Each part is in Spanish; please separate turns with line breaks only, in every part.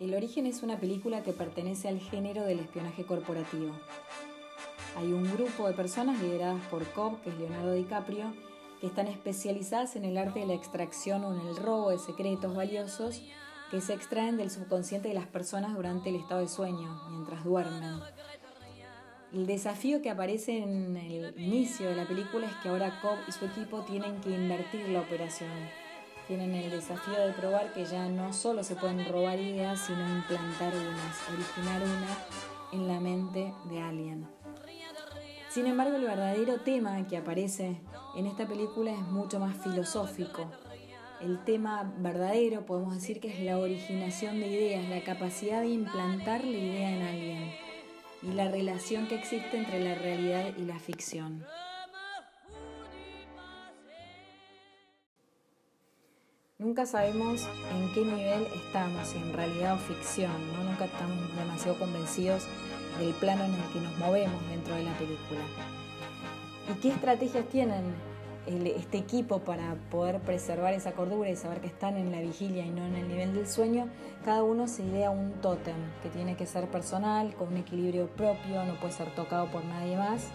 El origen es una película que pertenece al género del espionaje corporativo. Hay un grupo de personas lideradas por Cobb, que es Leonardo DiCaprio, que están especializadas en el arte de la extracción o en el robo de secretos valiosos que se extraen del subconsciente de las personas durante el estado de sueño, mientras duermen. El desafío que aparece en el inicio de la película es que ahora Cobb y su equipo tienen que invertir la operación tienen el desafío de probar que ya no solo se pueden robar ideas, sino implantar unas, originar una en la mente de alguien. Sin embargo, el verdadero tema que aparece en esta película es mucho más filosófico. El tema verdadero podemos decir que es la originación de ideas, la capacidad de implantar la idea en alguien y la relación que existe entre la realidad y la ficción. Nunca sabemos en qué nivel estamos, en realidad o ficción, ¿no? nunca estamos demasiado convencidos del plano en el que nos movemos dentro de la película. ¿Y qué estrategias tienen este equipo para poder preservar esa cordura y saber que están en la vigilia y no en el nivel del sueño? Cada uno se idea un tótem que tiene que ser personal, con un equilibrio propio, no puede ser tocado por nadie más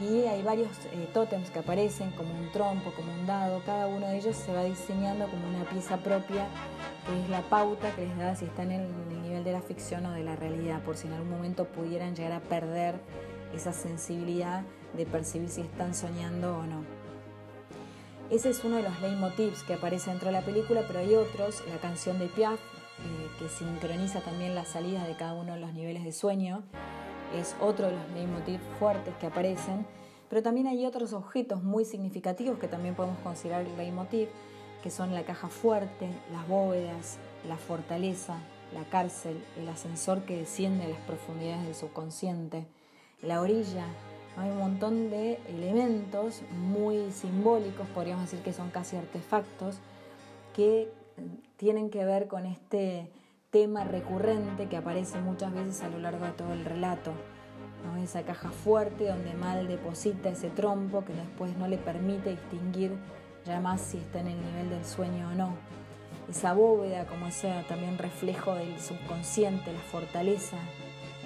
y hay varios eh, tótems que aparecen como un trompo, como un dado, cada uno de ellos se va diseñando como una pieza propia que es la pauta que les da si están en el nivel de la ficción o de la realidad, por si en algún momento pudieran llegar a perder esa sensibilidad de percibir si están soñando o no. Ese es uno de los leitmotivs que aparece dentro de la película, pero hay otros, la canción de Piaf, eh, que sincroniza también las salidas de cada uno de los niveles de sueño, es otro de los leitmotiv fuertes que aparecen, pero también hay otros objetos muy significativos que también podemos considerar el leitmotiv, que son la caja fuerte, las bóvedas, la fortaleza, la cárcel, el ascensor que desciende a las profundidades del subconsciente, la orilla. Hay un montón de elementos muy simbólicos, podríamos decir que son casi artefactos, que tienen que ver con este tema recurrente que aparece muchas veces a lo largo de todo el relato. Esa caja fuerte donde Mal deposita ese trompo que después no le permite distinguir ya más si está en el nivel del sueño o no. Esa bóveda como ese también reflejo del subconsciente, la fortaleza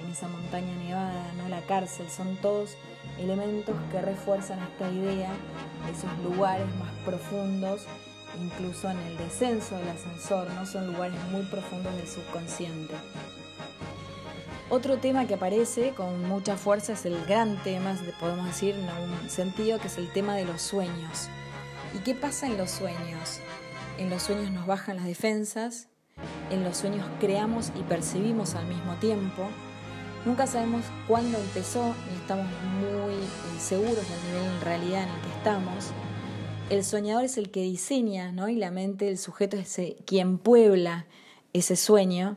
en esa montaña nevada, ¿no? la cárcel, son todos elementos que refuerzan esta idea de esos lugares más profundos incluso en el descenso del ascensor, ¿no? son lugares muy profundos del subconsciente. Otro tema que aparece con mucha fuerza es el gran tema, podemos decir en algún sentido, que es el tema de los sueños. ¿Y qué pasa en los sueños? En los sueños nos bajan las defensas, en los sueños creamos y percibimos al mismo tiempo. Nunca sabemos cuándo empezó ni estamos muy eh, seguros del nivel en realidad en el que estamos el soñador es el que diseña, ¿no? Y la mente del sujeto es quien puebla ese sueño.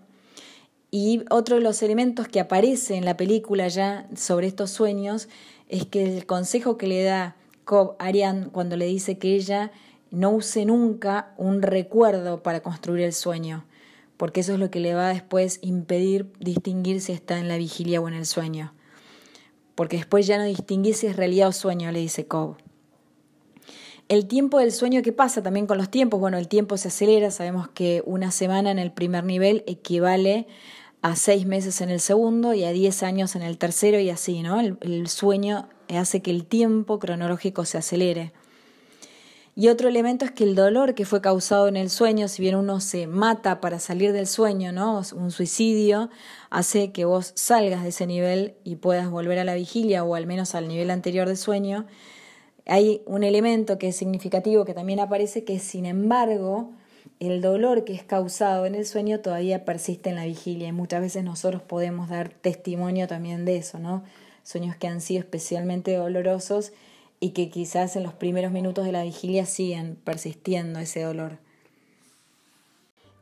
Y otro de los elementos que aparece en la película ya sobre estos sueños es que el consejo que le da Cobb Ariane cuando le dice que ella no use nunca un recuerdo para construir el sueño, porque eso es lo que le va a después impedir distinguir si está en la vigilia o en el sueño. Porque después ya no distinguir si es realidad o sueño, le dice Cobb. El tiempo del sueño, ¿qué pasa también con los tiempos? Bueno, el tiempo se acelera, sabemos que una semana en el primer nivel equivale a seis meses en el segundo y a diez años en el tercero y así, ¿no? El, sueño hace que el tiempo cronológico se acelere. Y otro elemento es que el dolor que fue causado en el sueño, si bien uno se mata para salir del sueño, ¿no? Un suicidio hace que vos salgas de ese nivel y puedas volver a la vigilia o al menos al nivel anterior del sueño hay un elemento que es significativo que también aparece, que sin embargo el dolor que es causado en el sueño todavía persiste en la vigilia y muchas veces nosotros podemos dar testimonio también de eso, ¿no? Sueños que han sido especialmente dolorosos y que quizás en los primeros minutos de la vigilia siguen persistiendo ese dolor.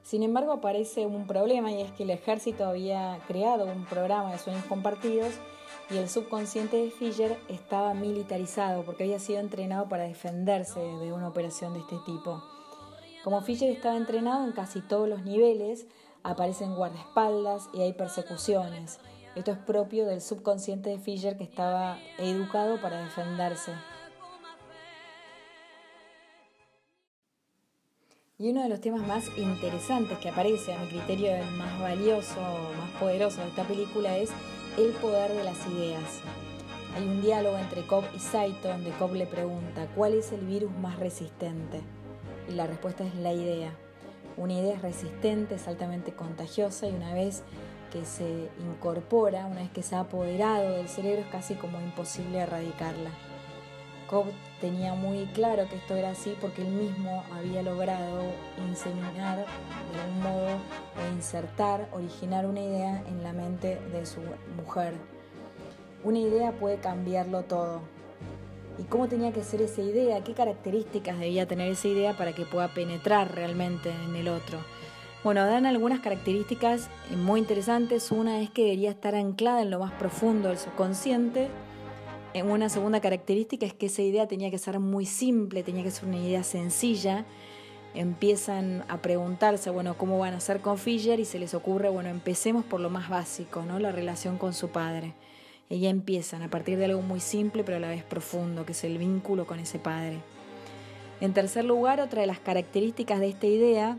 Sin embargo, aparece un problema y es que el ejército había creado un programa de sueños compartidos y el subconsciente de Fisher estaba militarizado porque había sido entrenado para defenderse de una operación de este tipo. Como Fisher estaba entrenado en casi todos los niveles, aparecen guardaespaldas y hay persecuciones. Esto es propio del subconsciente de Fisher que estaba educado para defenderse. Y uno de los temas más interesantes que aparece, a mi criterio el más valioso, más poderoso de esta película, es el poder de las ideas. Hay un diálogo entre Cobb y Saito donde Cobb le pregunta cuál es el virus más resistente. Y la respuesta es la idea. Una idea es resistente, es altamente contagiosa y una vez que se incorpora, una vez que se ha apoderado del cerebro, es casi como imposible erradicarla. Cobb tenía muy claro que esto era así porque él mismo había logrado inseminar de algún modo o insertar, originar una idea en la mente de su mujer. Una idea puede cambiarlo todo. ¿Y cómo tenía que ser esa idea? ¿Qué características debía tener esa idea para que pueda penetrar realmente en el otro? Bueno, dan algunas características muy interesantes. Una es que debería estar anclada en lo más profundo del subconsciente. Una segunda característica es que esa idea tenía que ser muy simple, tenía que ser una idea sencilla. Empiezan a preguntarse, bueno, ¿cómo van a hacer con Fisher? Y se les ocurre, bueno, empecemos por lo más básico, ¿no? La relación con su padre. Y ya empiezan a partir de algo muy simple pero a la vez profundo, que es el vínculo con ese padre. En tercer lugar, otra de las características de esta idea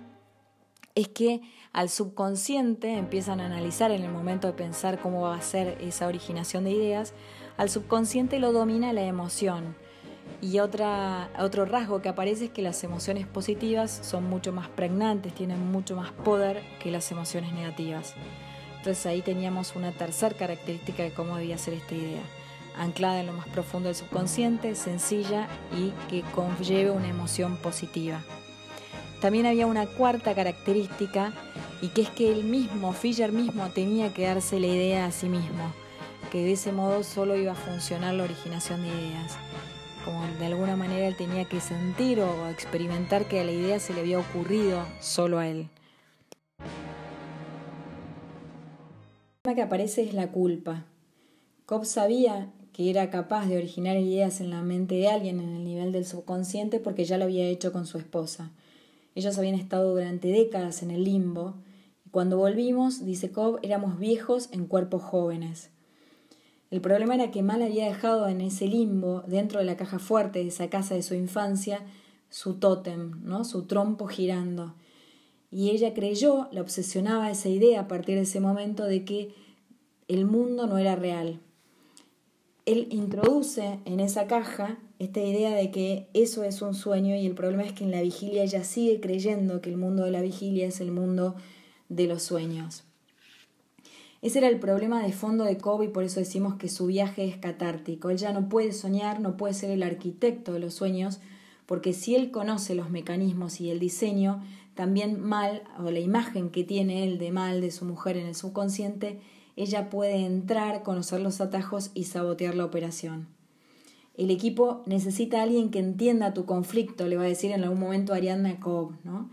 es que al subconsciente empiezan a analizar en el momento de pensar cómo va a ser esa originación de ideas, al subconsciente lo domina la emoción. Y otra, otro rasgo que aparece es que las emociones positivas son mucho más pregnantes, tienen mucho más poder que las emociones negativas. Entonces ahí teníamos una tercera característica de cómo debía ser esta idea, anclada en lo más profundo del subconsciente, sencilla y que conlleve una emoción positiva. También había una cuarta característica y que es que él mismo, Fischer mismo, tenía que darse la idea a sí mismo, que de ese modo solo iba a funcionar la originación de ideas. Como de alguna manera él tenía que sentir o experimentar que a la idea se le había ocurrido solo a él. El tema que aparece es la culpa. Cobb sabía que era capaz de originar ideas en la mente de alguien en el nivel del subconsciente porque ya lo había hecho con su esposa. Ellos habían estado durante décadas en el limbo y cuando volvimos, dice Cobb, éramos viejos en cuerpos jóvenes. El problema era que Mal había dejado en ese limbo, dentro de la caja fuerte de esa casa de su infancia, su tótem, ¿no? su trompo girando. Y ella creyó, la obsesionaba esa idea a partir de ese momento de que el mundo no era real. Él introduce en esa caja esta idea de que eso es un sueño y el problema es que en la vigilia ella sigue creyendo que el mundo de la vigilia es el mundo de los sueños. Ese era el problema de fondo de Kobe y por eso decimos que su viaje es catártico. Él ya no puede soñar, no puede ser el arquitecto de los sueños, porque si él conoce los mecanismos y el diseño, también mal, o la imagen que tiene él de mal de su mujer en el subconsciente, ella puede entrar, conocer los atajos y sabotear la operación. El equipo necesita a alguien que entienda tu conflicto, le va a decir en algún momento Ariadna Cobb, ¿no?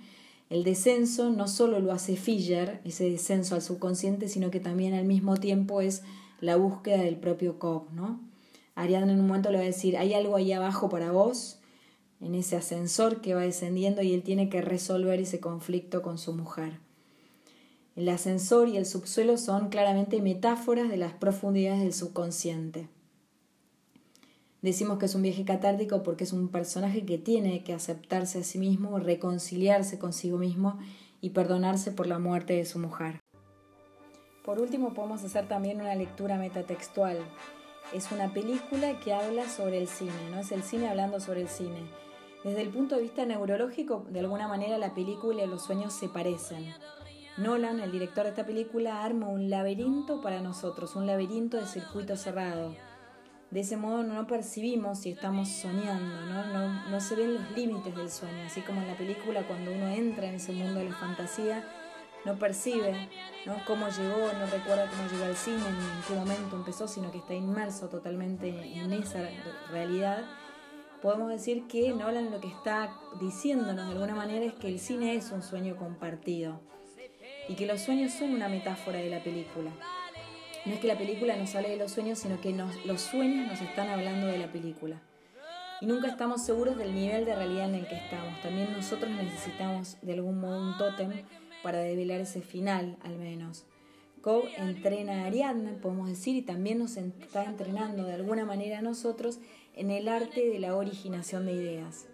El descenso no solo lo hace Fischer, ese descenso al subconsciente, sino que también al mismo tiempo es la búsqueda del propio Cobb, ¿no? Ariadna en un momento le va a decir, hay algo ahí abajo para vos, en ese ascensor que va descendiendo y él tiene que resolver ese conflicto con su mujer. El ascensor y el subsuelo son claramente metáforas de las profundidades del subconsciente. Decimos que es un viaje catártico porque es un personaje que tiene que aceptarse a sí mismo, reconciliarse consigo mismo y perdonarse por la muerte de su mujer. Por último, podemos hacer también una lectura metatextual. Es una película que habla sobre el cine, ¿no? Es el cine hablando sobre el cine. Desde el punto de vista neurológico, de alguna manera la película y los sueños se parecen. Nolan, el director de esta película, arma un laberinto para nosotros, un laberinto de circuito cerrado de ese modo no percibimos si estamos soñando, ¿no? No, se ven los límites del sueño, así como en la película cuando uno entra en ese mundo de la fantasía, no percibe ¿no? cómo llegó, no recuerda cómo llegó al cine, ni en qué momento empezó, sino que está inmerso totalmente en esa realidad. Podemos decir que Nolan lo que está diciéndonos de alguna manera es que el cine es un sueño compartido y que los sueños son una metáfora de la película. No es que la película nos hable de los sueños, sino que los sueños nos están hablando de la película. Y nunca estamos seguros del nivel de realidad en el que estamos. También nosotros necesitamos de algún modo un tótem para develar ese final, al menos. Cobb entrena a Ariadna, podemos decir, y también nos está entrenando de alguna manera a nosotros en el arte de la originación de ideas.